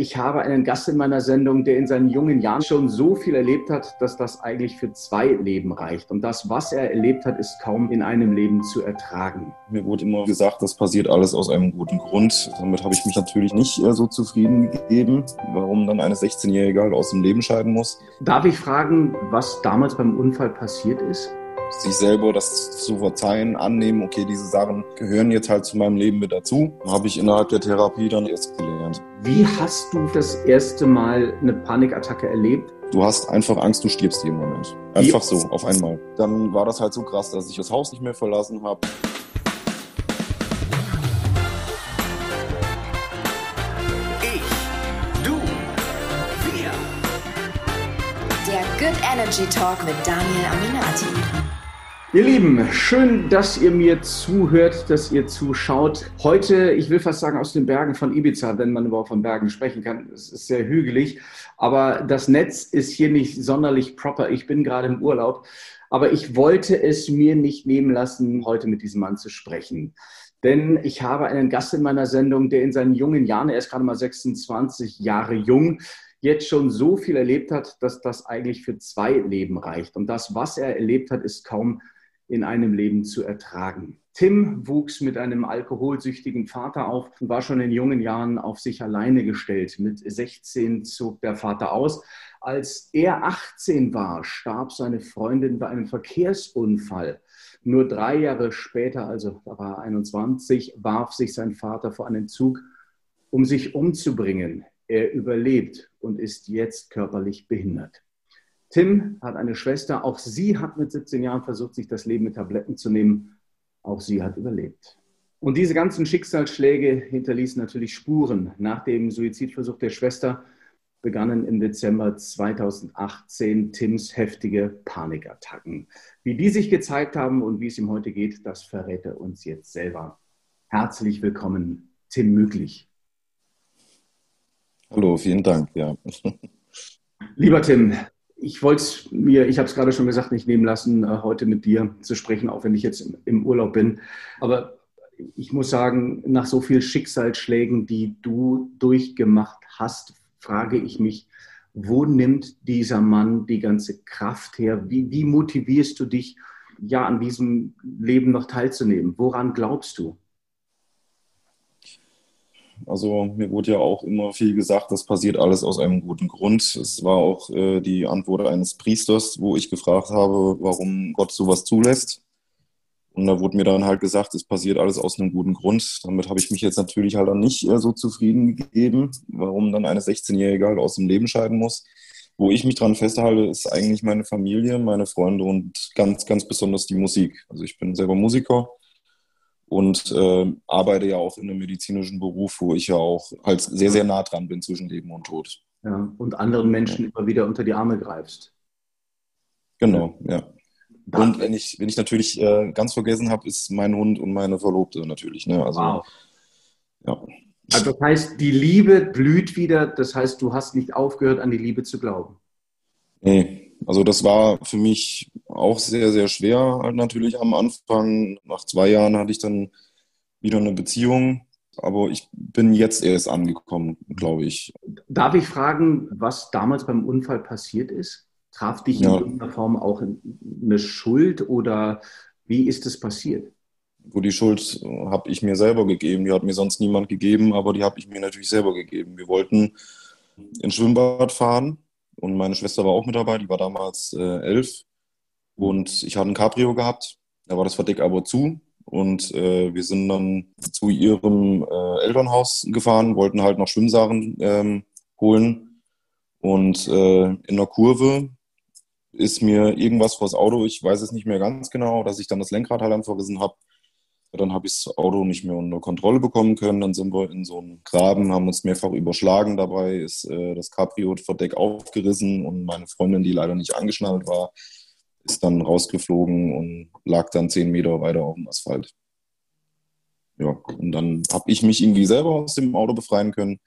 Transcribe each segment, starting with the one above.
Ich habe einen Gast in meiner Sendung, der in seinen jungen Jahren schon so viel erlebt hat, dass das eigentlich für zwei Leben reicht. Und das, was er erlebt hat, ist kaum in einem Leben zu ertragen. Mir wurde immer gesagt, das passiert alles aus einem guten Grund. Damit habe ich mich natürlich nicht äh, so zufrieden gegeben, warum dann eine 16-Jährige halt aus dem Leben scheiden muss. Darf ich fragen, was damals beim Unfall passiert ist? Sich selber das zu verzeihen, annehmen, okay, diese Sachen gehören jetzt halt zu meinem Leben mit dazu, habe ich innerhalb der Therapie dann erst gelernt. Wie hast du das erste Mal eine Panikattacke erlebt? Du hast einfach Angst, du stirbst jeden Moment. Einfach so, auf einmal. Dann war das halt so krass, dass ich das Haus nicht mehr verlassen habe. Ich, du, wir. Der Good Energy Talk mit Daniel Aminati. Ihr Lieben, schön, dass ihr mir zuhört, dass ihr zuschaut. Heute, ich will fast sagen, aus den Bergen von Ibiza, wenn man überhaupt von Bergen sprechen kann. Es ist sehr hügelig, aber das Netz ist hier nicht sonderlich proper. Ich bin gerade im Urlaub, aber ich wollte es mir nicht nehmen lassen, heute mit diesem Mann zu sprechen. Denn ich habe einen Gast in meiner Sendung, der in seinen jungen Jahren, er ist gerade mal 26 Jahre jung, jetzt schon so viel erlebt hat, dass das eigentlich für zwei Leben reicht. Und das, was er erlebt hat, ist kaum in einem Leben zu ertragen. Tim wuchs mit einem alkoholsüchtigen Vater auf und war schon in jungen Jahren auf sich alleine gestellt. Mit 16 zog der Vater aus. Als er 18 war, starb seine Freundin bei einem Verkehrsunfall. Nur drei Jahre später, also da war er 21, warf sich sein Vater vor einen Zug, um sich umzubringen. Er überlebt und ist jetzt körperlich behindert. Tim hat eine Schwester, auch sie hat mit 17 Jahren versucht, sich das Leben mit Tabletten zu nehmen. Auch sie hat überlebt. Und diese ganzen Schicksalsschläge hinterließen natürlich Spuren. Nach dem Suizidversuch der Schwester begannen im Dezember 2018 Tims heftige Panikattacken. Wie die sich gezeigt haben und wie es ihm heute geht, das verrät er uns jetzt selber. Herzlich willkommen, Tim Möglich. Hallo, vielen Dank. Ja. Lieber Tim, ich wollte es mir, ich habe es gerade schon gesagt, nicht nehmen lassen, äh, heute mit dir zu sprechen, auch wenn ich jetzt im Urlaub bin. Aber ich muss sagen, nach so vielen Schicksalsschlägen, die du durchgemacht hast, frage ich mich, wo nimmt dieser Mann die ganze Kraft her? Wie, wie motivierst du dich, ja, an diesem Leben noch teilzunehmen? Woran glaubst du? Also mir wurde ja auch immer viel gesagt, das passiert alles aus einem guten Grund. Es war auch äh, die Antwort eines Priesters, wo ich gefragt habe, warum Gott sowas zulässt. Und da wurde mir dann halt gesagt, es passiert alles aus einem guten Grund. Damit habe ich mich jetzt natürlich halt dann nicht äh, so zufrieden gegeben, warum dann eine 16-Jährige halt aus dem Leben scheiden muss. Wo ich mich dran festhalte, ist eigentlich meine Familie, meine Freunde und ganz, ganz besonders die Musik. Also ich bin selber Musiker und äh, arbeite ja auch in einem medizinischen Beruf, wo ich ja auch halt sehr, sehr nah dran bin zwischen Leben und Tod. Ja, und anderen Menschen immer wieder unter die Arme greifst. Genau, ja. Und wenn ich, wenn ich natürlich äh, ganz vergessen habe, ist mein Hund und meine Verlobte natürlich. Ne? Also, wow. Ja. Also das heißt, die Liebe blüht wieder, das heißt, du hast nicht aufgehört, an die Liebe zu glauben. Nee, also das war für mich auch sehr, sehr schwer halt natürlich am Anfang. Nach zwei Jahren hatte ich dann wieder eine Beziehung. Aber ich bin jetzt erst angekommen, glaube ich. Darf ich fragen, was damals beim Unfall passiert ist? Traf dich ja. in irgendeiner Form auch eine Schuld oder wie ist es passiert? Wo die Schuld habe ich mir selber gegeben. Die hat mir sonst niemand gegeben, aber die habe ich mir natürlich selber gegeben. Wir wollten ins Schwimmbad fahren und meine Schwester war auch mit dabei, die war damals äh, elf. Und ich hatte ein Cabrio gehabt, da war das Verdeck aber zu. Und äh, wir sind dann zu ihrem äh, Elternhaus gefahren, wollten halt noch Schwimmsachen ähm, holen. Und äh, in der Kurve ist mir irgendwas vors Auto, ich weiß es nicht mehr ganz genau, dass ich dann das Lenkrad halt verrissen habe. Dann habe ich das Auto nicht mehr unter Kontrolle bekommen können. Dann sind wir in so einen Graben, haben uns mehrfach überschlagen. Dabei ist äh, das Cabrio-Verdeck aufgerissen und meine Freundin, die leider nicht angeschnallt war, ist dann rausgeflogen und lag dann zehn Meter weiter auf dem Asphalt. Ja, und dann habe ich mich irgendwie selber aus dem Auto befreien können.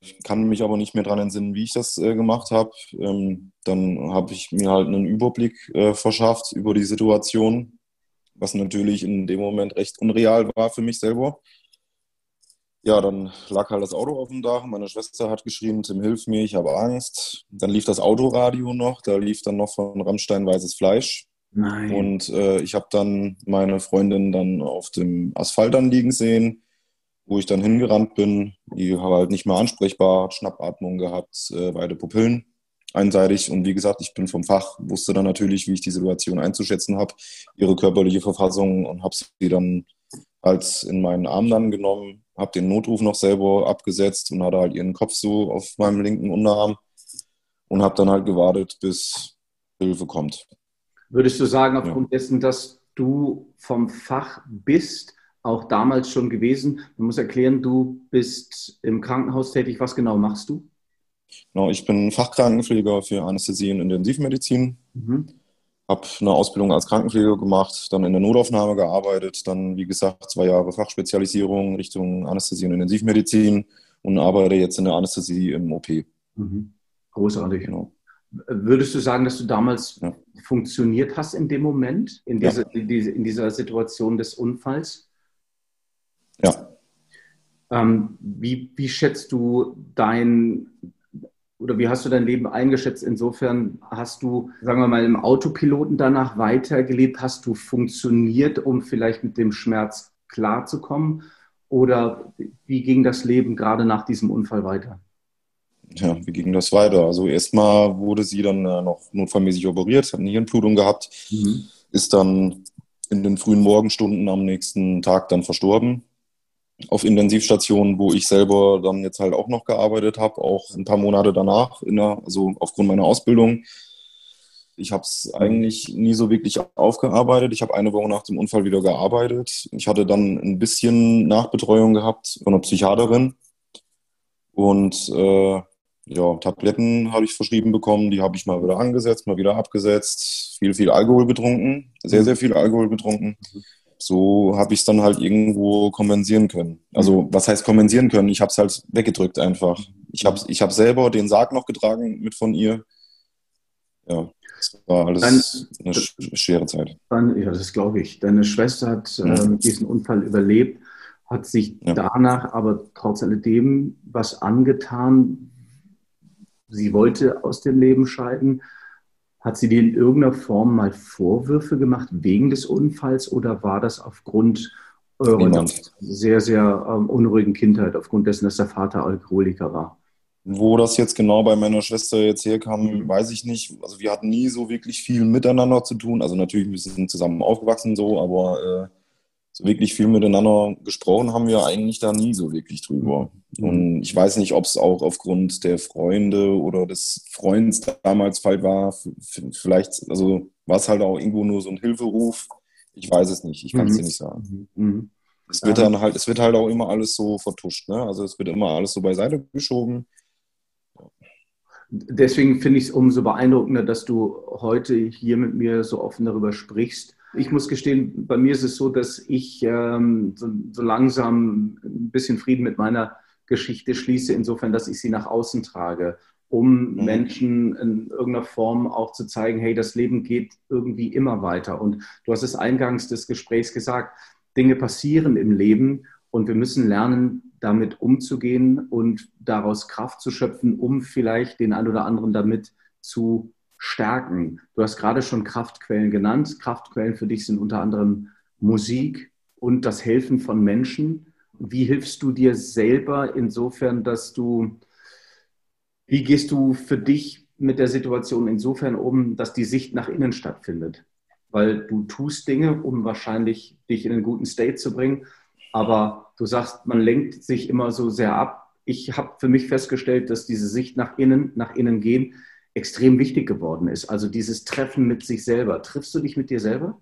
Ich kann mich aber nicht mehr daran entsinnen, wie ich das äh, gemacht habe. Ähm, dann habe ich mir halt einen Überblick äh, verschafft über die Situation was natürlich in dem Moment recht unreal war für mich selber. ja, dann lag halt das Auto auf dem Dach. Meine Schwester hat geschrien, Tim, hilf mir, ich habe Angst. Dann lief das Autoradio noch, da lief dann noch von Rammstein weißes Fleisch. Nein. Und äh, ich habe dann meine Freundin dann auf dem Asphalt dann liegen sehen, wo ich dann hingerannt bin. Die war halt nicht mehr ansprechbar, hat Schnappatmung gehabt, äh, beide Pupillen einseitig. Und wie gesagt, ich bin vom Fach, wusste dann natürlich, wie ich die Situation einzuschätzen habe, ihre körperliche Verfassung und habe sie dann halt in meinen Arm dann genommen, habe den Notruf noch selber abgesetzt und hatte halt ihren Kopf so auf meinem linken Unterarm und habe dann halt gewartet, bis Hilfe kommt. Würdest du sagen, aufgrund ja. dessen, dass du vom Fach bist, auch damals schon gewesen, man muss erklären, du bist im Krankenhaus tätig. Was genau machst du? Genau, ich bin Fachkrankenpfleger für Anästhesie und Intensivmedizin. Mhm. Habe eine Ausbildung als Krankenpfleger gemacht, dann in der Notaufnahme gearbeitet, dann wie gesagt zwei Jahre Fachspezialisierung Richtung Anästhesie und Intensivmedizin und arbeite jetzt in der Anästhesie im OP. Mhm. Großartig. Genau. Würdest du sagen, dass du damals ja. funktioniert hast in dem Moment, in, diese, ja. in dieser Situation des Unfalls? Ja. Ähm, wie, wie schätzt du dein oder wie hast du dein Leben eingeschätzt? Insofern hast du, sagen wir mal, im Autopiloten danach weitergelebt? Hast du funktioniert, um vielleicht mit dem Schmerz klarzukommen? Oder wie ging das Leben gerade nach diesem Unfall weiter? Ja, wie ging das weiter? Also erstmal wurde sie dann äh, noch notfallmäßig operiert, hat eine Hirnblutung gehabt, mhm. ist dann in den frühen Morgenstunden am nächsten Tag dann verstorben auf Intensivstationen, wo ich selber dann jetzt halt auch noch gearbeitet habe, auch ein paar Monate danach, der, also aufgrund meiner Ausbildung. Ich habe es eigentlich nie so wirklich aufgearbeitet. Ich habe eine Woche nach dem Unfall wieder gearbeitet. Ich hatte dann ein bisschen Nachbetreuung gehabt von einer Psychiaterin. Und äh, ja, Tabletten habe ich verschrieben bekommen, die habe ich mal wieder angesetzt, mal wieder abgesetzt. Viel, viel Alkohol getrunken, sehr, sehr viel Alkohol getrunken. Mhm so habe ich es dann halt irgendwo kompensieren können. Also was heißt kompensieren können? Ich habe es halt weggedrückt einfach. Ich habe ich hab selber den Sarg noch getragen mit von ihr. Ja, das war alles Dein, eine schwere Zeit. Dann, ja, das glaube ich. Deine Schwester hat äh, diesen Unfall überlebt, hat sich ja. danach aber trotz alledem was angetan. Sie wollte aus dem Leben scheiden. Hat sie dir in irgendeiner Form mal Vorwürfe gemacht wegen des Unfalls oder war das aufgrund eurer sehr, sehr ähm, unruhigen Kindheit, aufgrund dessen, dass der Vater Alkoholiker war? Wo das jetzt genau bei meiner Schwester jetzt herkam, mhm. weiß ich nicht. Also wir hatten nie so wirklich viel miteinander zu tun. Also natürlich, wir sind zusammen aufgewachsen so, aber äh, so wirklich viel miteinander gesprochen haben wir eigentlich da nie so wirklich drüber. Mhm. Und ich weiß nicht, ob es auch aufgrund der Freunde oder des Freunds damals Fall war. Vielleicht, also war es halt auch irgendwo nur so ein Hilferuf. Ich weiß es nicht. Ich kann es mhm. dir nicht sagen. Mhm. mhm. Es wird dann halt, es wird halt auch immer alles so vertuscht. Ne? Also es wird immer alles so beiseite geschoben. Deswegen finde ich es umso beeindruckender, dass du heute hier mit mir so offen darüber sprichst ich muss gestehen, bei mir ist es so, dass ich ähm, so, so, langsam ein bisschen Frieden mit meiner Geschichte schließe, insofern, dass ich sie nach außen trage, um mhm. Menschen in irgendeiner Form auch zu zeigen, hey, das Leben geht irgendwie immer weiter. Und du hast es eingangs des Gesprächs gesagt, Dinge passieren im Leben und wir müssen lernen, damit umzugehen und daraus Kraft zu schöpfen, um vielleicht den einen oder anderen damit zu stärken. Du hast gerade schon Kraftquellen genannt. Kraftquellen für dich sind unter anderem Musik und das Helfen von Menschen. Wie hilfst du dir selber insofern, dass du, wie gehst du für dich mit der Situation insofern um, dass die Sicht nach innen stattfindet? Weil du tust Dinge, um wahrscheinlich dich in einen guten State zu bringen, aber du sagst, man lenkt sich immer so sehr ab. Ich habe für mich festgestellt, dass diese Sicht nach innen, nach innen gehen, extrem wichtig geworden ist. Also dieses Treffen mit sich selber. Triffst du dich mit dir selber?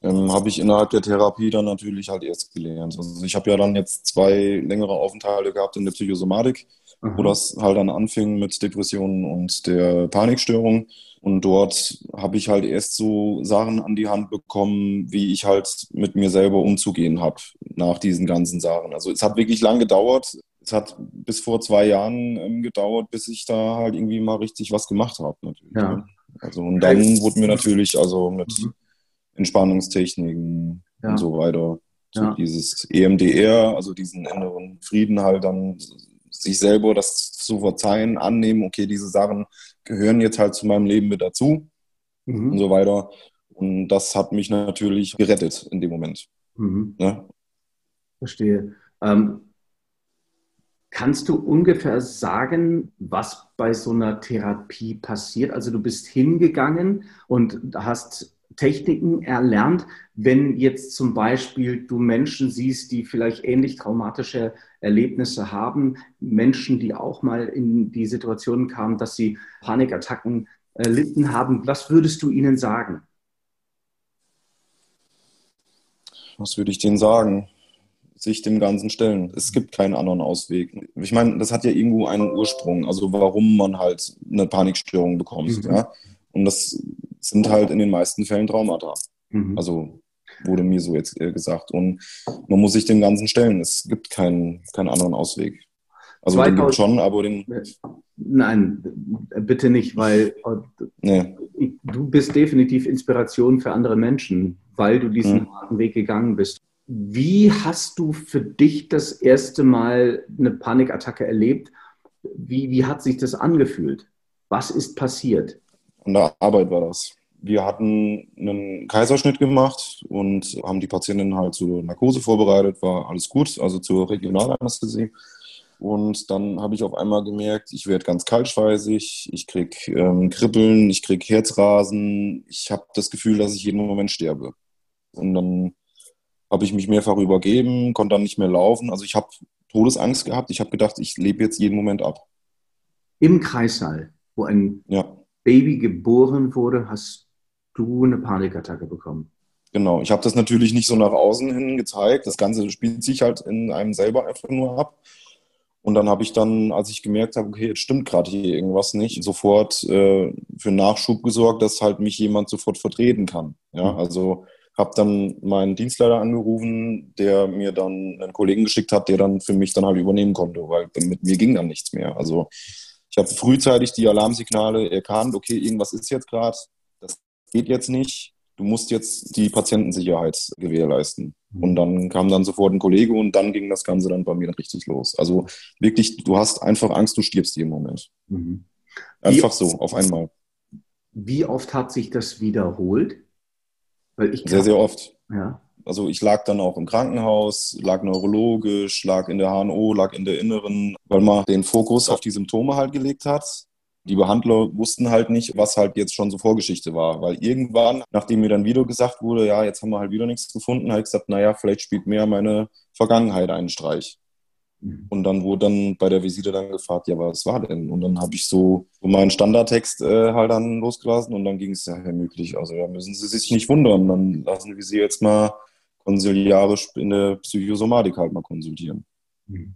Ähm, habe ich innerhalb der Therapie dann natürlich halt erst gelernt. Also ich habe ja dann jetzt zwei längere Aufenthalte gehabt in der Psychosomatik, Aha. wo das halt dann anfing mit Depressionen und der Panikstörung. Und dort habe ich halt erst so Sachen an die Hand bekommen, wie ich halt mit mir selber umzugehen habe nach diesen ganzen Sachen. Also es hat wirklich lang gedauert es hat bis vor zwei Jahren ähm, gedauert, bis ich da halt irgendwie mal richtig was gemacht habe. Ja. Ne? Also und dann wurde mir natürlich also mit mhm. Entspannungstechniken ja. und so weiter So Ja. dieses EMDR, also diesen inneren Frieden halt dann sich selber das zu verzeihen, annehmen, okay, diese Sachen gehören jetzt halt zu meinem Leben mit dazu und Mhm. so weiter. Und das hat mich natürlich gerettet in dem Moment. Mhm. Ne? Verstehe. Ähm, kannst du ungefähr sagen, was bei so einer Therapie passiert? Also du bist hingegangen und hast Techniken erlernt, wenn jetzt zum Beispiel du Menschen siehst, die vielleicht ähnlich traumatische Erlebnisse haben, Menschen, die auch mal in die Situation kamen, dass sie Panikattacken erlitten haben, was würdest du ihnen sagen? Was würde ich denen sagen? Sich dem Ganzen stellen. Es gibt keinen anderen Ausweg. Ich meine, das hat ja irgendwo einen Ursprung, also warum man halt eine Panikstörung bekommt. Mhm. Ja? Und das sind halt in den meisten Fällen Traumata. Mhm. Also wurde mir so jetzt äh, gesagt. Und man muss sich dem Ganzen stellen. Es gibt keinen, keinen anderen Ausweg. Also den 2000 gibt schon, aber den, Nein, bitte nicht, weil nee. du bist definitiv Inspiration für andere Menschen, weil du diesen Mhm. harten Weg gegangen bist. Wie hast du für dich das erste Mal eine Panikattacke erlebt? Wie, wie hat sich das angefühlt? Was ist passiert? An der Arbeit war das. Wir hatten einen Kaiserschnitt gemacht und haben die Patientin halt zur Narkose vorbereitet, war alles gut, also zur Regionalanästhesie. Und dann habe ich auf einmal gemerkt, ich werde ganz kaltschweißig, ich krieg ähm, Kribbeln, ich krieg Herzrasen, ich habe das Gefühl, dass ich jeden Moment sterbe. Und dann habe ich mich mehrfach übergeben, konnte dann nicht mehr laufen. Also ich habe Todesangst gehabt. Ich habe gedacht, ich lebe jetzt jeden Moment ab. Im Kreissaal, wo ein Ja, Baby geboren wurde, hast du eine Panikattacke bekommen. genau. Ich habe das natürlich nicht so nach außen hin gezeigt. Das Ganze spielt sich halt in einem selber einfach nur ab. Und dann habe ich dann, als ich gemerkt habe, okay, jetzt stimmt gerade hier irgendwas nicht, sofort äh, für Nachschub gesorgt, dass halt mich jemand sofort vertreten kann. Ja, also habe dann meinen Dienstleiter angerufen, der mir dann einen Kollegen geschickt hat, der dann für mich dann halt übernehmen konnte, weil mit mir ging dann nichts mehr. Also ich habe frühzeitig die Alarmsignale erkannt, okay, irgendwas ist jetzt gerade, das geht jetzt nicht, du musst jetzt die Patientensicherheit gewährleisten. Und dann kam dann sofort ein Kollege und dann ging das Ganze dann bei mir dann richtig los. Also wirklich, du hast einfach Angst, du stirbst jeden Moment. Mhm. Einfach so, auf einmal. Wie oft hat sich das wiederholt? Weil ich Sehr, sehr oft. Ja. Also ich lag dann auch im Krankenhaus, lag neurologisch, lag in der HNO, lag in der Inneren, weil man den Fokus auf die Symptome halt gelegt hat. Die Behandler wussten halt nicht, was halt jetzt schon so Vorgeschichte war, weil irgendwann, nachdem mir dann wieder gesagt wurde, ja, jetzt haben wir halt wieder nichts gefunden, habe ich gesagt, naja, vielleicht spielt mehr meine Vergangenheit einen Streich. Mhm. Und dann wurde dann bei der Visite dann gefragt, ja, was war denn? Und dann habe ich so, so meinen Standardtext äh, halt dann losgelassen und dann ging es ja Möglich. Also da müssen Sie sich nicht wundern, dann lassen wir Sie jetzt mal konsiliarisch in der Psychosomatik halt mal konsultieren. Mhm.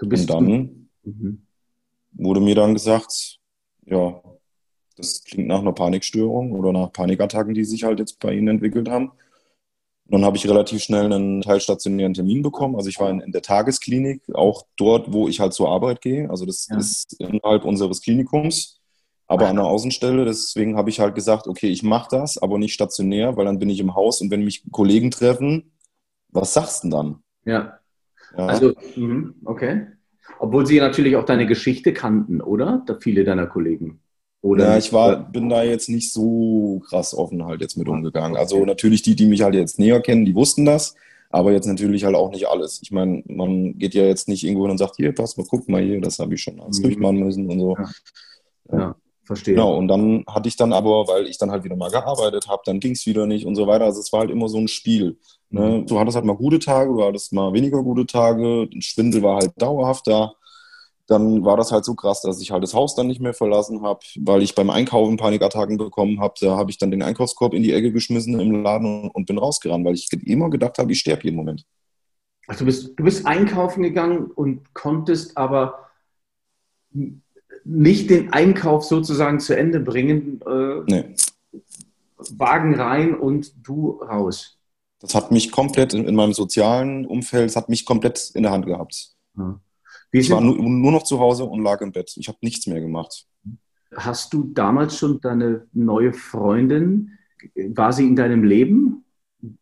Und dann Mhm. wurde mir dann gesagt, ja, das klingt nach einer Panikstörung oder nach Panikattacken, die sich halt jetzt bei Ihnen entwickelt haben. Und dann habe ich relativ schnell einen teilstationären Termin bekommen. Also ich war in, in der Tagesklinik, auch dort, wo ich halt zur Arbeit gehe. Also das Ja. ist innerhalb unseres Klinikums, aber Ah. an der Außenstelle. Deswegen habe ich halt gesagt, okay, ich mache das, aber nicht stationär, weil dann bin ich im Haus und wenn mich Kollegen treffen, was sagst du denn dann? Ja. Ja. Also, mhm, okay. Obwohl sie natürlich auch deine Geschichte kannten, oder? Da viele deiner Kollegen. Oder Ja, ich war, bin da jetzt nicht so krass offen halt jetzt mit umgegangen. Also natürlich die, die mich halt jetzt näher kennen, die wussten das, aber jetzt natürlich halt auch nicht alles. Ich meine, man geht ja jetzt nicht irgendwo hin und sagt, hier, pass mal, guck mal hier, das habe ich schon alles Mhm. durchmachen müssen und so. Ja. Ja, verstehe. Genau, und dann hatte ich dann aber, weil ich dann halt wieder mal gearbeitet habe, dann ging es wieder nicht und so weiter. Also es war halt immer so ein Spiel. Ne? Du hattest halt mal gute Tage, du hattest mal weniger gute Tage, ein Schwindel war halt dauerhaft da. Dann war das halt so krass, dass ich halt das Haus dann nicht mehr verlassen habe, weil ich beim Einkaufen Panikattacken bekommen habe. Da habe ich dann den Einkaufskorb in die Ecke geschmissen im Laden und, bin rausgerannt, weil ich immer gedacht habe, ich sterbe jeden Moment. Ach, du, bist, du bist einkaufen gegangen und konntest aber nicht den Einkauf sozusagen zu Ende bringen. Äh, Nee. Wagen rein und du raus. Das hat mich komplett in, in meinem sozialen Umfeld, es hat mich komplett in der Hand gehabt. Ja. Ich war nur, nur noch zu Hause und lag im Bett. Ich habe nichts mehr gemacht. hast du damals schon deine neue Freundin, war sie in deinem Leben?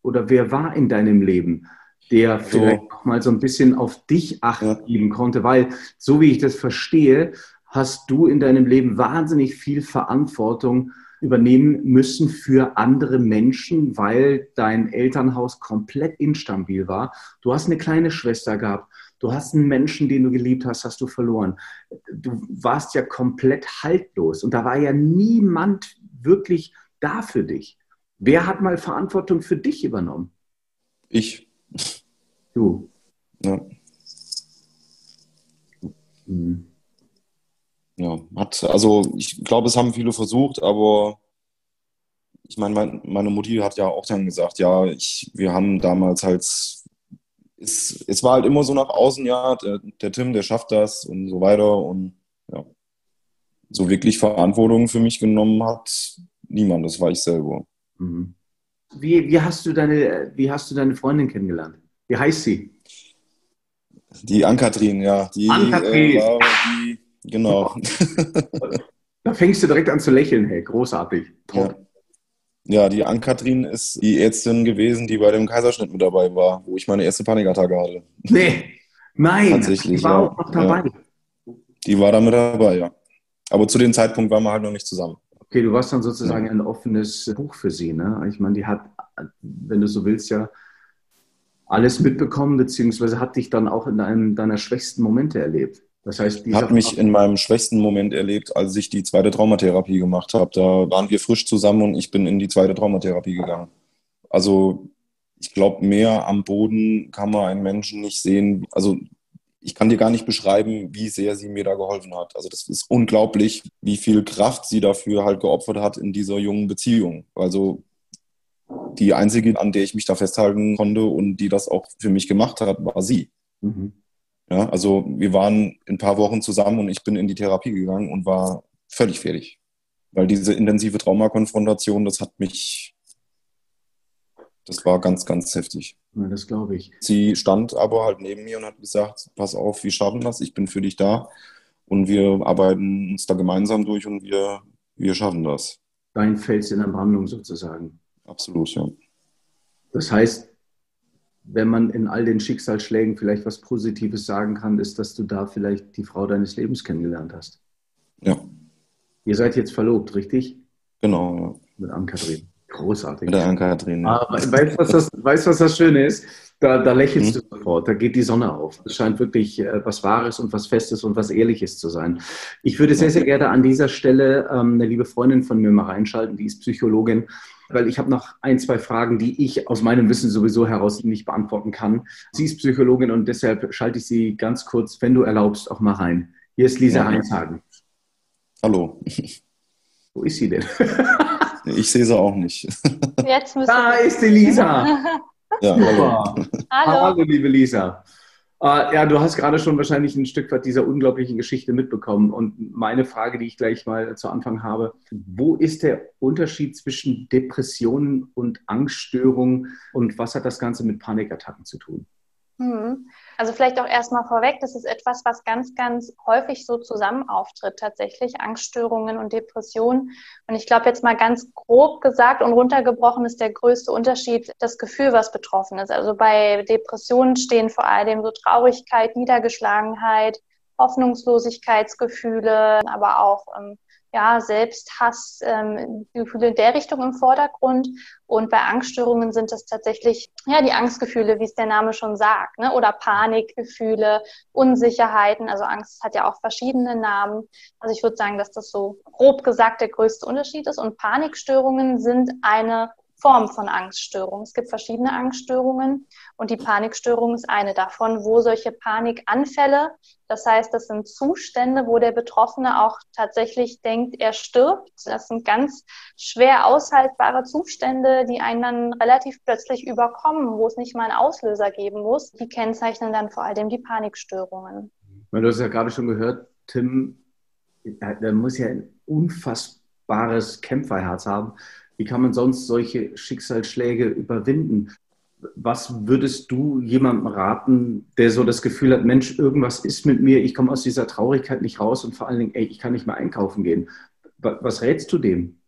Oder wer war in deinem Leben? der vielleicht auch mal so ein bisschen auf dich Acht ja. geben konnte, weil so wie ich das verstehe, hast du in deinem Leben wahnsinnig viel Verantwortung übernehmen müssen für andere Menschen, weil dein Elternhaus komplett instabil war. Du hast eine kleine Schwester gehabt. Du hast einen Menschen, den du geliebt hast, hast du verloren. Du warst ja komplett haltlos und da war ja niemand wirklich da für dich. Wer hat mal Verantwortung für dich übernommen? Ich. Du. Ja. Mhm. Ja, hat, also ich glaube, es haben viele versucht, aber ich meine, meine Mutti hat ja auch dann gesagt, ja, ich, wir haben damals halt, es, es war halt immer so nach außen, ja, der, der Tim, der schafft das und so weiter und ja, so wirklich Verantwortung für mich genommen hat niemand, das war ich selber. Mhm. Wie, wie, hast du deine, wie hast du deine Freundin kennengelernt? Wie heißt sie? Die Ankatrin, ja. Die, Ankatrin. Äh, die, genau. Da fängst du direkt an zu lächeln, hey, großartig. Top. Ja. Ja die Ankatrin ist die Ärztin gewesen, die bei dem Kaiserschnitt mit dabei war, wo ich meine erste Panikattacke hatte. Nee, nein, Tatsächlich, die war ja. auch noch dabei. Ja. Die war da mit dabei, ja. Aber zu dem Zeitpunkt waren wir halt noch nicht zusammen. Okay, du warst dann sozusagen ein offenes Buch für sie. Ne? Ich meine, die hat, wenn du so willst, ja alles mitbekommen, beziehungsweise hat dich dann auch in einem deiner schwächsten Momente erlebt. Das heißt, die hat mich in meinem schwächsten Moment erlebt, als ich die zweite Traumatherapie gemacht habe. Da waren wir frisch zusammen und ich bin in die zweite Traumatherapie gegangen. Also ich glaube, mehr am Boden kann man einen Menschen nicht sehen. Also ich kann dir gar nicht beschreiben, wie sehr sie mir da geholfen hat. Also das ist unglaublich, wie viel Kraft sie dafür halt geopfert hat in dieser jungen Beziehung. Also die einzige, an der ich mich da festhalten konnte und die das auch für mich gemacht hat, war sie. Mhm. Ja, also wir waren ein paar Wochen zusammen und ich bin in die Therapie gegangen und war völlig fertig. Weil diese intensive Traumakonfrontation, das hat mich, das war ganz, ganz heftig. Ja, das glaube ich. Sie stand aber halt neben mir und hat gesagt, pass auf, wir schaffen das, ich bin für dich da und wir arbeiten uns da gemeinsam durch und wir, wir schaffen das. Dein Fels in der Brandung sozusagen. Absolut, ja. Das heißt, wenn man in all den Schicksalsschlägen vielleicht was Positives sagen kann, ist, dass du da vielleicht die Frau deines Lebens kennengelernt hast. Ja. Ihr seid jetzt verlobt, richtig? Genau, ja. Mit Ann-Kathrin. Großartig. Mit der Ann-Kathrin. Ja. Ah, weißt du, was, das, weißt, was das Schöne ist? Da, da lächelst hm? du sofort, da geht die Sonne auf. Es scheint wirklich äh, was Wahres und was Festes und was Ehrliches zu sein. Ich würde sehr, sehr gerne an dieser Stelle ähm, eine liebe Freundin von mir mal reinschalten, die ist Psychologin weil ich habe noch ein, zwei Fragen, die ich aus meinem Wissen sowieso heraus nicht beantworten kann. Sie ist Psychologin und deshalb schalte ich sie ganz kurz, wenn du erlaubst, auch mal rein. Hier ist Lisa ja. Einshagen. Hallo. Wo ist sie denn? ich sehe sie auch nicht. Jetzt da ist die Lisa. Ja, hallo. hallo. Hallo, liebe Lisa. Uh, ja, du hast gerade schon wahrscheinlich ein Stück weit dieser unglaublichen Geschichte mitbekommen. Und meine Frage, die ich gleich mal zu Anfang habe, wo ist der Unterschied zwischen Depressionen und Angststörungen und was hat das Ganze mit Panikattacken zu tun? Mhm. Also vielleicht auch erstmal vorweg, das ist etwas, was ganz, ganz häufig so zusammen auftritt, tatsächlich Angststörungen und Depressionen. Und ich glaube jetzt mal ganz grob gesagt und runtergebrochen ist der größte Unterschied das Gefühl, was betroffen ist. Also bei Depressionen stehen vor allem so Traurigkeit, Niedergeschlagenheit, Hoffnungslosigkeitsgefühle, aber auch ähm, ja, Selbsthass, ähm, Gefühle in der Richtung im Vordergrund. Und bei Angststörungen sind das tatsächlich ja die Angstgefühle, wie es der Name schon sagt, ne? oder Panikgefühle, Unsicherheiten. Also Angst hat ja auch verschiedene Namen. Also ich würde sagen, dass das so grob gesagt der größte Unterschied ist. Und Panikstörungen sind eine Form von Angststörung. Es gibt verschiedene Angststörungen und die Panikstörung ist eine davon, wo solche Panikanfälle, das heißt, das sind Zustände, wo der Betroffene auch tatsächlich denkt, er stirbt. Das sind ganz schwer aushaltbare Zustände, die einen dann relativ plötzlich überkommen, wo es nicht mal einen Auslöser geben muss. Die kennzeichnen dann vor allem die Panikstörungen. Du hast ja gerade schon gehört, Tim, der muss ja ein unfassbares Kämpferherz haben wie kann man sonst solche Schicksalsschläge überwinden? Was würdest du jemandem raten, der so das Gefühl hat, Mensch, irgendwas ist mit mir, ich komme aus dieser Traurigkeit nicht raus und vor allen Dingen, ey, ich kann nicht mehr einkaufen gehen. Was rätst du dem?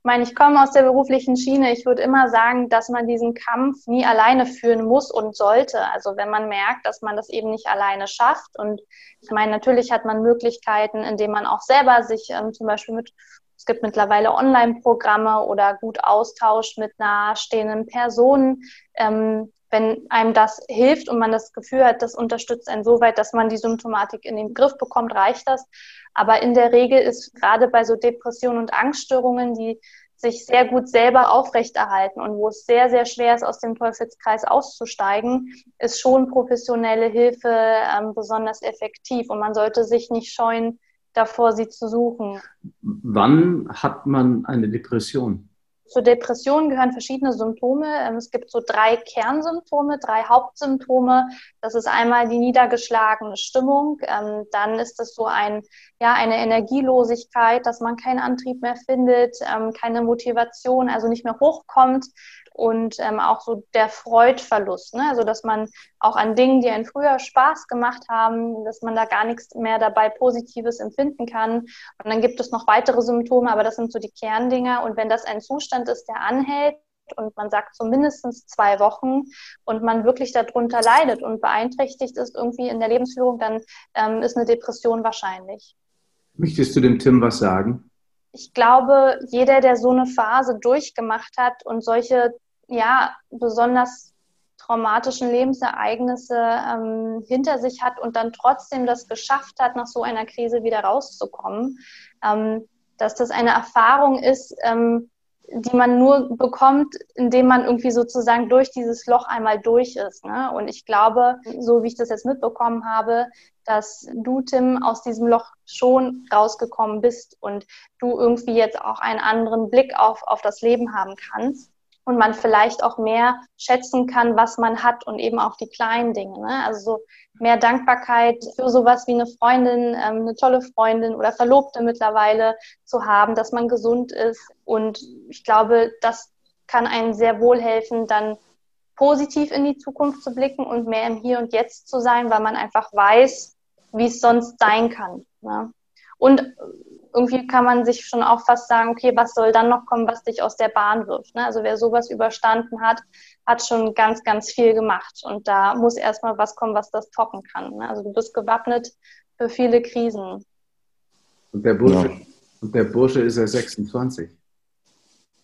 Ich meine, ich komme aus der beruflichen Schiene. Ich würde immer sagen, dass man diesen Kampf nie alleine führen muss und sollte. Also wenn man merkt, dass man das eben nicht alleine schafft. Und ich meine, natürlich hat man Möglichkeiten, indem man auch selber sich ähm, zum Beispiel mit, es gibt mittlerweile Online-Programme oder gut austauscht mit nahestehenden Personen. Ähm, wenn einem das hilft und man das Gefühl hat, das unterstützt einen so weit, dass man die Symptomatik in den Griff bekommt, reicht das. Aber in der Regel ist gerade bei so Depressionen und Angststörungen, die sich sehr gut selber aufrechterhalten und wo es sehr, sehr schwer ist, aus dem Teufelskreis auszusteigen, ist schon professionelle Hilfe ähm, besonders effektiv. Und man sollte sich nicht scheuen, davor sie zu suchen. Wann hat man eine Depression? Zur Depression gehören verschiedene Symptome. Ähm, es gibt so drei Kernsymptome, drei Hauptsymptome. Das ist einmal die niedergeschlagene Stimmung. Ähm, dann ist es so ein, ja, eine Energielosigkeit, dass man keinen Antrieb mehr findet, ähm, keine Motivation, also nicht mehr hochkommt und ähm, auch so der Freudverlust, ne? also dass man auch an Dingen, die einen früher Spaß gemacht haben, dass man da gar nichts mehr dabei Positives empfinden kann. Und dann gibt es noch weitere Symptome, aber das sind so die Kerndinger. Und wenn das ein Zustand ist, der anhält, und man sagt so mindestens zwei Wochen und man wirklich darunter leidet und beeinträchtigt ist irgendwie in der Lebensführung, dann ähm, ist eine Depression wahrscheinlich. Möchtest du dem Tim was sagen? Ich glaube, jeder, der so eine Phase durchgemacht hat und solche ja, besonders traumatischen Lebensereignisse ähm, hinter sich hat und dann trotzdem das geschafft hat, nach so einer Krise wieder rauszukommen, ähm, dass das eine Erfahrung ist, ähm, die man nur bekommt, indem man irgendwie sozusagen durch dieses Loch einmal durch ist. Ne? Und ich glaube, so wie ich das jetzt mitbekommen habe, dass du, Tim, aus diesem Loch schon rausgekommen bist und du irgendwie jetzt auch einen anderen Blick auf, auf das Leben haben kannst und man vielleicht auch mehr schätzen kann, was man hat und eben auch die kleinen Dinge. Ne? Also so mehr Dankbarkeit für sowas wie eine Freundin, ähm, eine tolle Freundin oder Verlobte mittlerweile zu haben, dass man gesund ist. Und ich glaube, das kann einen sehr wohl helfen, dann positiv in die Zukunft zu blicken und mehr im Hier und Jetzt zu sein, weil man einfach weiß, wie es sonst sein kann. Ne? Und irgendwie kann man sich schon auch fast sagen, okay, was soll dann noch kommen, was dich aus der Bahn wirft. Ne? Also wer sowas überstanden hat, hat schon ganz, ganz viel gemacht. Und da muss erstmal was kommen, was das toppen kann. Ne? Also du bist gewappnet für viele Krisen. Und der Bursche, ja. und der Bursche ist ja 26.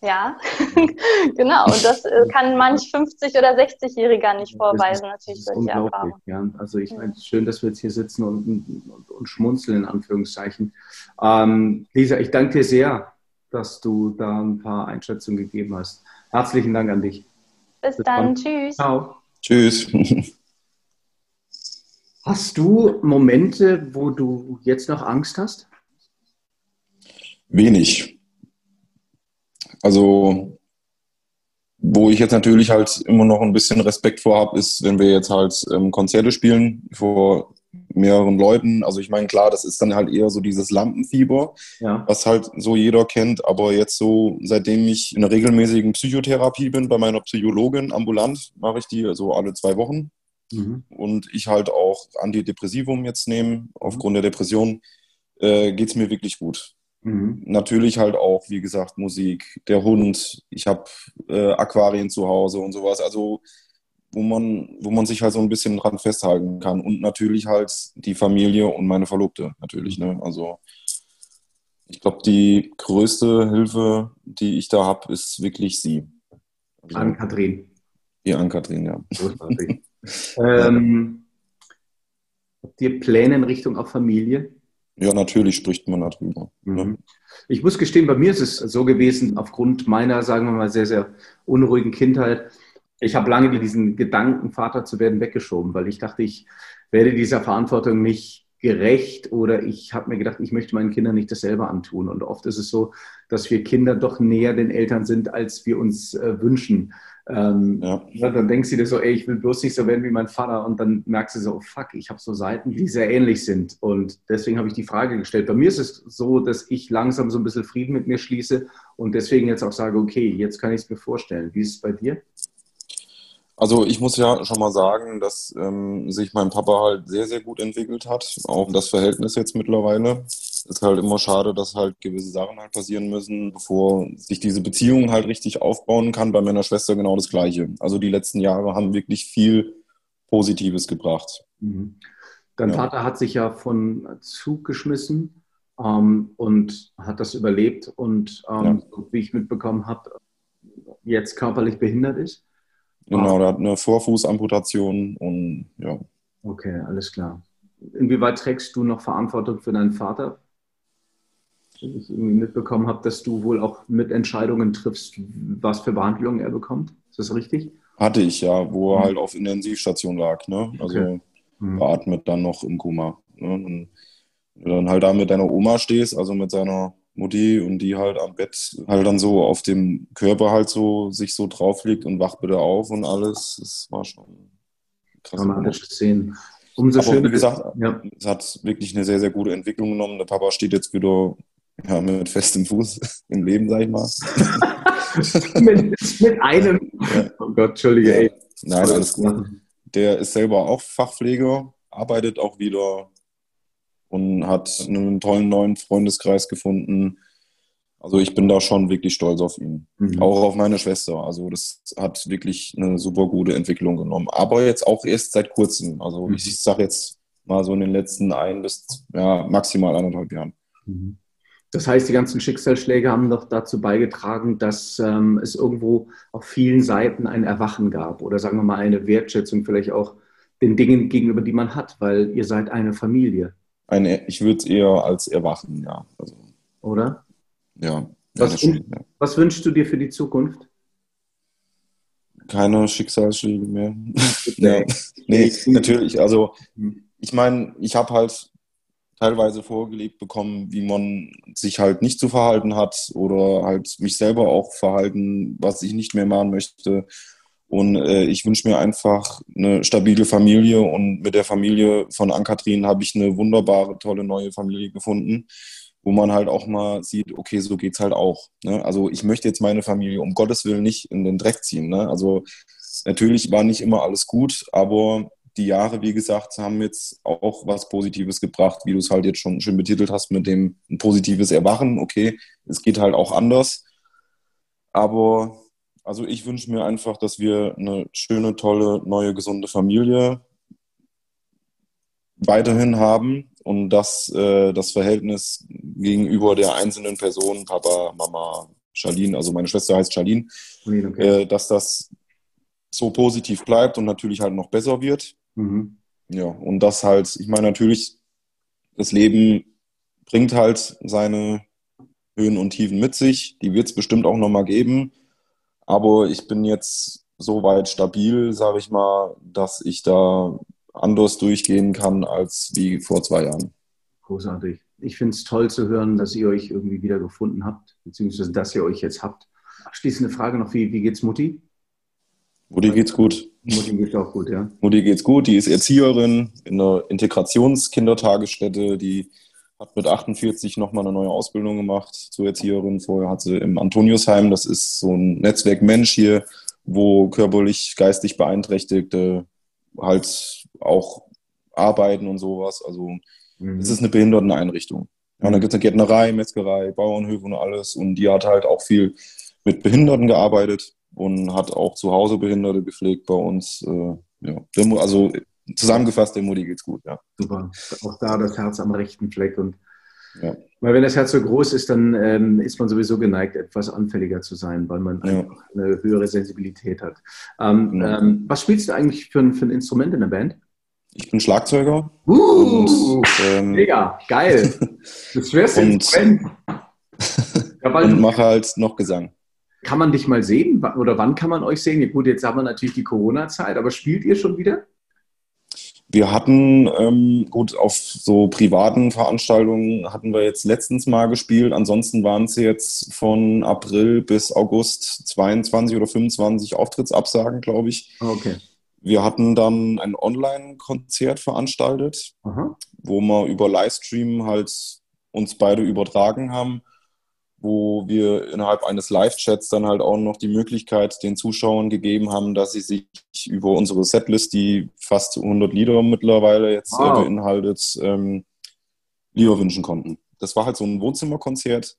Ja, genau. Und das äh, kann manch 50- oder 60-Jähriger nicht vorweisen, natürlich solche Erfahrungen. Ja. Also ich meine, schön, dass wir jetzt hier sitzen und, und, und schmunzeln, in Anführungszeichen. Ähm, Lisa, ich danke dir sehr, dass du da ein paar Einschätzungen gegeben hast. Herzlichen Dank an dich. Bis, Bis dann. dann. Tschüss. Ciao. Tschüss. Hast du Momente, wo du jetzt noch Angst hast? Wenig. Also, wo ich jetzt natürlich halt immer noch ein bisschen Respekt vor habe, ist, wenn wir jetzt halt ähm, Konzerte spielen vor mehreren Leuten. Also ich meine, klar, das ist dann halt eher so dieses Lampenfieber, ja. was halt so jeder kennt. Aber jetzt so, seitdem ich in einer regelmäßigen Psychotherapie bin, bei meiner Psychologin ambulant, mache ich die also alle zwei Wochen. Mhm. Und ich halt auch Antidepressivum jetzt nehme, aufgrund der Depression, äh, geht es mir wirklich gut. Mhm. Natürlich halt auch, wie gesagt, Musik, der Hund, ich habe äh, Aquarien zu Hause und sowas. Also wo man, wo man sich halt so ein bisschen dran festhalten kann. Und natürlich halt die Familie und meine Verlobte natürlich. Ne? Also ich glaube, die größte Hilfe, die ich da habe, ist wirklich sie. Also, Ann-Kathrin. Die Ann-Kathrin, ja. ähm, habt ihr Pläne in Richtung auch Familie? Ja, natürlich spricht man darüber. Ne? Mhm. Ich muss gestehen, bei mir ist es so gewesen, aufgrund meiner, sagen wir mal, sehr, sehr unruhigen Kindheit. Ich habe lange diesen Gedanken, Vater zu werden, weggeschoben, weil ich dachte, ich werde dieser Verantwortung nicht gerecht oder ich habe mir gedacht, ich möchte meinen Kindern nicht dasselbe antun. Und oft ist es so, dass wir Kinder doch näher den Eltern sind, als wir uns äh, wünschen. Ähm, ja. Dann denkst du dir so, ey, ich will bloß nicht so werden wie mein Vater und dann merkst du so, oh fuck, ich habe so Seiten, die sehr ähnlich sind und deswegen habe ich die Frage gestellt. Bei mir ist es so, dass ich langsam so ein bisschen Frieden mit mir schließe und deswegen jetzt auch sage, okay, jetzt kann ich es mir vorstellen. Wie ist es bei dir? Also ich muss ja schon mal sagen, dass ähm, sich mein Papa halt sehr, sehr gut entwickelt hat, auch das Verhältnis jetzt mittlerweile. Ist halt immer schade, dass halt gewisse Sachen halt passieren müssen, bevor sich diese Beziehung halt richtig aufbauen kann. Bei meiner Schwester genau das Gleiche. Also die letzten Jahre haben wirklich viel Positives gebracht. Mhm. Dein ja. Vater hat sich ja von Zug geschmissen ähm, und hat das überlebt und ähm, ja. wie ich mitbekommen habe, jetzt körperlich behindert ist. Genau, er hat eine Vorfußamputation und ja. Okay, alles klar. Inwieweit trägst du noch Verantwortung für deinen Vater? Ich mitbekommen habe, dass du wohl auch mit Entscheidungen triffst, was für Behandlungen er bekommt. Ist das richtig? Hatte ich ja, wo er mhm. halt auf Intensivstation lag. Ne? Also okay. mhm. beatmet dann noch im Koma. Ne? Und wenn du dann halt da mit deiner Oma stehst, also mit seiner Mutti und die halt am Bett halt dann so auf dem Körper halt so sich so drauf liegt und wacht bitte auf und alles. Das war schon krass. Dramatische Szenen. Umso schöner. Wie gesagt, ja. es hat wirklich eine sehr, sehr gute Entwicklung genommen. Der Papa steht jetzt wieder ja, mit festem Fuß im Leben, sag ich mal. mit, mit, einem. Ja. Oh Gott, Entschuldige, ey. Nein, alles gut. Der ist selber auch Fachpfleger, arbeitet auch wieder und hat einen tollen neuen Freundeskreis gefunden. Also ich bin da schon wirklich stolz auf ihn. Mhm. Auch auf meine Schwester. Also das hat wirklich eine super gute Entwicklung genommen. Aber jetzt auch erst seit kurzem. Also mhm. ich sage jetzt mal so in den letzten ein bis ja, maximal anderthalb Jahren. Mhm. Das heißt, die ganzen Schicksalsschläge haben doch dazu beigetragen, dass ähm, es irgendwo auf vielen Seiten ein Erwachen gab oder sagen wir mal eine Wertschätzung vielleicht auch den Dingen gegenüber, die man hat, weil ihr seid eine Familie. Eine, ich würde es eher als Erwachen, ja. Also, oder? Ja. Was, ja, ja. was wünschst du dir für die Zukunft? Keine Schicksalsschläge mehr. nee, nee, natürlich. Also, hm. ich meine, ich habe halt teilweise vorgelegt bekommen, wie man sich halt nicht zu verhalten hat oder halt mich selber auch verhalten, was ich nicht mehr machen möchte. Und äh, ich wünsche mir einfach eine stabile Familie und mit der Familie von Ann-Kathrin habe ich eine wunderbare, tolle neue Familie gefunden, wo man halt auch mal sieht, okay, so geht's halt auch. Ne? Also ich möchte jetzt meine Familie um Gottes Willen nicht in den Dreck ziehen. Ne? Also natürlich war nicht immer alles gut, aber die Jahre, wie gesagt, haben jetzt auch was Positives gebracht, wie du es halt jetzt schon schön betitelt hast mit dem ein positives Erwachen. Okay, es geht halt auch anders. Aber also ich wünsche mir einfach, dass wir eine schöne, tolle, neue, gesunde Familie weiterhin haben und dass äh, das Verhältnis gegenüber der einzelnen Person, Papa, Mama, Charlene, also meine Schwester heißt Charlene, okay. äh, dass das so positiv bleibt und natürlich halt noch besser wird. Mhm. Ja, und das halt, ich meine, natürlich, das Leben bringt halt seine Höhen und Tiefen mit sich. Die wird es bestimmt auch nochmal geben. Aber ich bin jetzt so weit stabil, sage ich mal, dass ich da anders durchgehen kann als wie vor zwei Jahren. Großartig. Ich finde es toll zu hören, dass ihr euch irgendwie wieder gefunden habt, beziehungsweise dass ihr euch jetzt habt. Abschließende Frage noch, wie, wie geht's Mutti? Mutti geht's gut. Mutti geht's auch gut, ja. Mutti geht's gut, die ist Erzieherin in einer Integrationskindertagesstätte, die hat mit 48 nochmal eine neue Ausbildung gemacht zur Erzieherin. Vorher hat sie im Antoniusheim, das ist so ein Netzwerk Mensch hier, wo körperlich, geistig Beeinträchtigte halt auch arbeiten und sowas. Also mhm. es ist eine Behinderteneinrichtung. Ja, da gibt es eine Gärtnerei, Metzgerei, Bauernhöfe und alles. Und die hat halt auch viel mit Behinderten gearbeitet und hat auch zu Hause Behinderte gepflegt bei uns. Äh, ja. Also zusammengefasst, der Mutti geht's gut, ja. Super. Auch da das Herz am rechten Fleck. Und ja. Weil wenn das Herz so groß ist, dann ähm, ist man sowieso geneigt, etwas anfälliger zu sein, weil man ja. einfach eine höhere Sensibilität hat. Ähm, ja. ähm, was spielst du eigentlich für ein, für ein Instrument in der Band? Ich bin Schlagzeuger. Uh, und, ähm, mega, geil. Das schwerste Instrument. ja, und mache halt noch Gesang. Kann man dich mal sehen? Oder wann kann man euch sehen? Ja, gut, jetzt haben wir natürlich die Corona-Zeit, aber spielt ihr schon wieder? Wir hatten, ähm, gut, auf so privaten Veranstaltungen hatten wir jetzt letztens mal gespielt. Ansonsten waren es jetzt von April bis August 22 oder 25 Auftrittsabsagen, glaube ich. Okay. Wir hatten dann ein Online-Konzert veranstaltet, Aha. wo wir über Livestream halt uns beide übertragen haben wo wir innerhalb eines Live-Chats dann halt auch noch die Möglichkeit den Zuschauern gegeben haben, dass sie sich über unsere Setlist, die fast 100 Lieder mittlerweile jetzt wow. beinhaltet, ähm, Lieder wünschen konnten. das war halt so ein Wohnzimmerkonzert,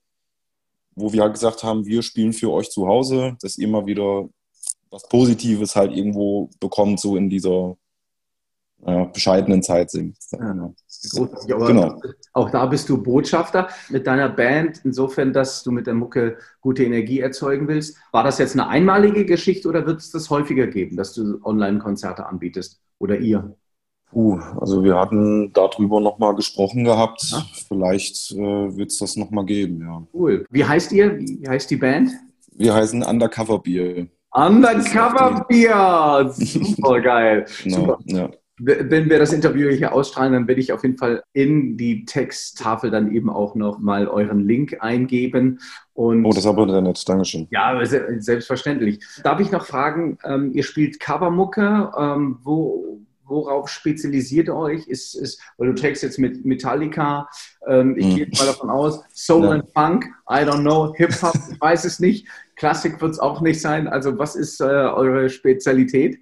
wo wir halt gesagt haben, wir spielen für euch zu Hause, dass ihr mal wieder was Positives halt irgendwo bekommt, so in dieser äh, bescheidenen Zeit singt. Ja, genau. Auch da bist du Botschafter mit deiner Band, insofern, dass du mit der Mucke gute Energie erzeugen willst. War das jetzt eine einmalige Geschichte oder wird es das häufiger geben, dass du Online-Konzerte anbietest oder ihr? Uh, also wir hatten darüber nochmal gesprochen gehabt. Ja. Vielleicht äh, wird es das nochmal geben, ja. Cool. Wie heißt ihr? Wie heißt die Band? Wir heißen Undercover Beer. Undercover Beer! Super geil. Genau, Super. Ja wenn wir das Interview hier ausstrahlen, dann werde ich auf jeden Fall in die Texttafel dann eben auch noch mal euren Link eingeben. Und, oh, das ist aber nett. Dankeschön. Ja, selbstverständlich. Darf ich noch fragen, ähm, ihr spielt Covermucke. Ähm, wo, worauf spezialisiert ihr euch? Ist, ist, weil du trägst jetzt mit Metallica, ähm, ich hm. gehe mal davon aus, Soul ja. and Funk, I don't know, Hip-Hop, ich weiß es nicht. Klassik wird es auch nicht sein. Also was ist äh, eure Spezialität?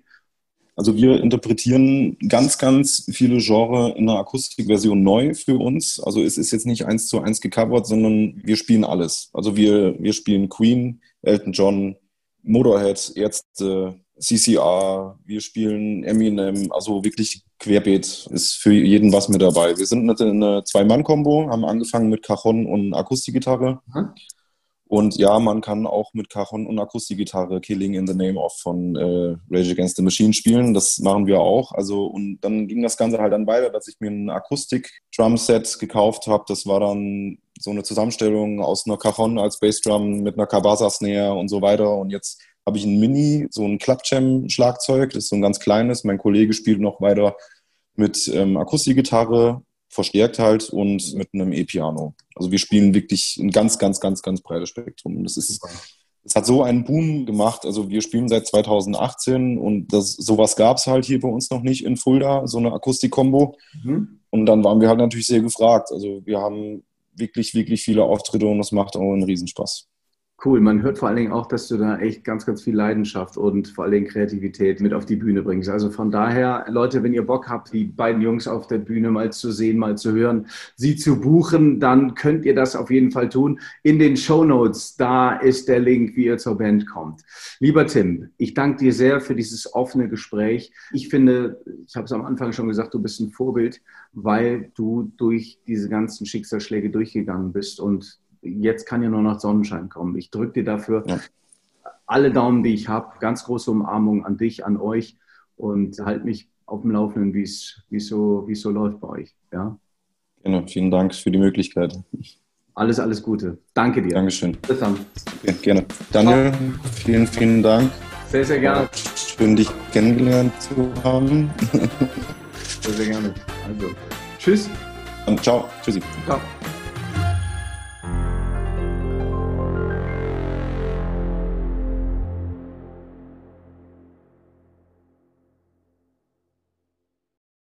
Also wir interpretieren ganz, ganz viele Genre in der Akustikversion neu für uns. Also es ist jetzt nicht eins zu eins gecovert, sondern wir spielen alles. Also wir, wir spielen Queen, Elton John, Motorhead, Ärzte, CCR, wir spielen Eminem, also wirklich querbeet ist für jeden was mit dabei. Wir sind eine Zwei-Mann-Kombo, haben angefangen mit Cajon und Akustikgitarre. Mhm. Und ja, man kann auch mit Cajon und Akustikgitarre Killing in the Name of von äh, Rage Against the Machine spielen. Das machen wir auch. Also und dann ging das Ganze halt dann weiter, dass ich mir ein Akustik-Drum-Set gekauft habe. Das war dann so eine Zusammenstellung aus einer Cajon als Bassdrum mit einer Cabasa-Snare und so weiter. Und jetzt habe ich ein Mini, so ein Clubjam-Schlagzeug. Das ist so ein ganz kleines. Mein Kollege spielt noch weiter mit ähm, Akustikgitarre verstärkt halt und mit einem E-Piano. Also wir spielen wirklich ein ganz, ganz, ganz, ganz breites Spektrum. Und das ist, es hat so einen Boom gemacht. Also wir spielen seit 2018 und das, sowas gab es halt hier bei uns noch nicht in Fulda, so eine Akustik-Kombo. Mhm. Und dann waren wir halt natürlich sehr gefragt. Also wir haben wirklich, wirklich viele Auftritte und das macht auch einen Riesenspaß. Cool, man hört vor allen Dingen auch, dass du da echt ganz, ganz viel Leidenschaft und vor allen Dingen Kreativität mit auf die Bühne bringst. Also von daher, Leute, wenn ihr Bock habt, die beiden Jungs auf der Bühne mal zu sehen, mal zu hören, sie zu buchen, dann könnt ihr das auf jeden Fall tun. In den Show Notes, da ist der Link, wie ihr zur Band kommt. Lieber Tim, ich danke dir sehr für dieses offene Gespräch. Ich finde, ich habe es am Anfang schon gesagt, du bist ein Vorbild, weil du durch diese ganzen Schicksalsschläge durchgegangen bist und jetzt kann ja nur noch Sonnenschein kommen. Ich drücke dir dafür ja. alle Daumen, die ich habe. Ganz große Umarmung an dich, an euch und halt mich auf dem Laufenden, wie es so, so läuft bei euch. Ja? Genau, vielen Dank für die Möglichkeit. Alles, alles Gute. Danke dir. Dankeschön. Bis dann. Okay, gerne. Daniel, vielen, vielen Dank. Sehr, sehr gerne. Schön, dich kennengelernt zu haben. Sehr, sehr gerne. Also, tschüss. Und ciao. Tschüssi. Ciao.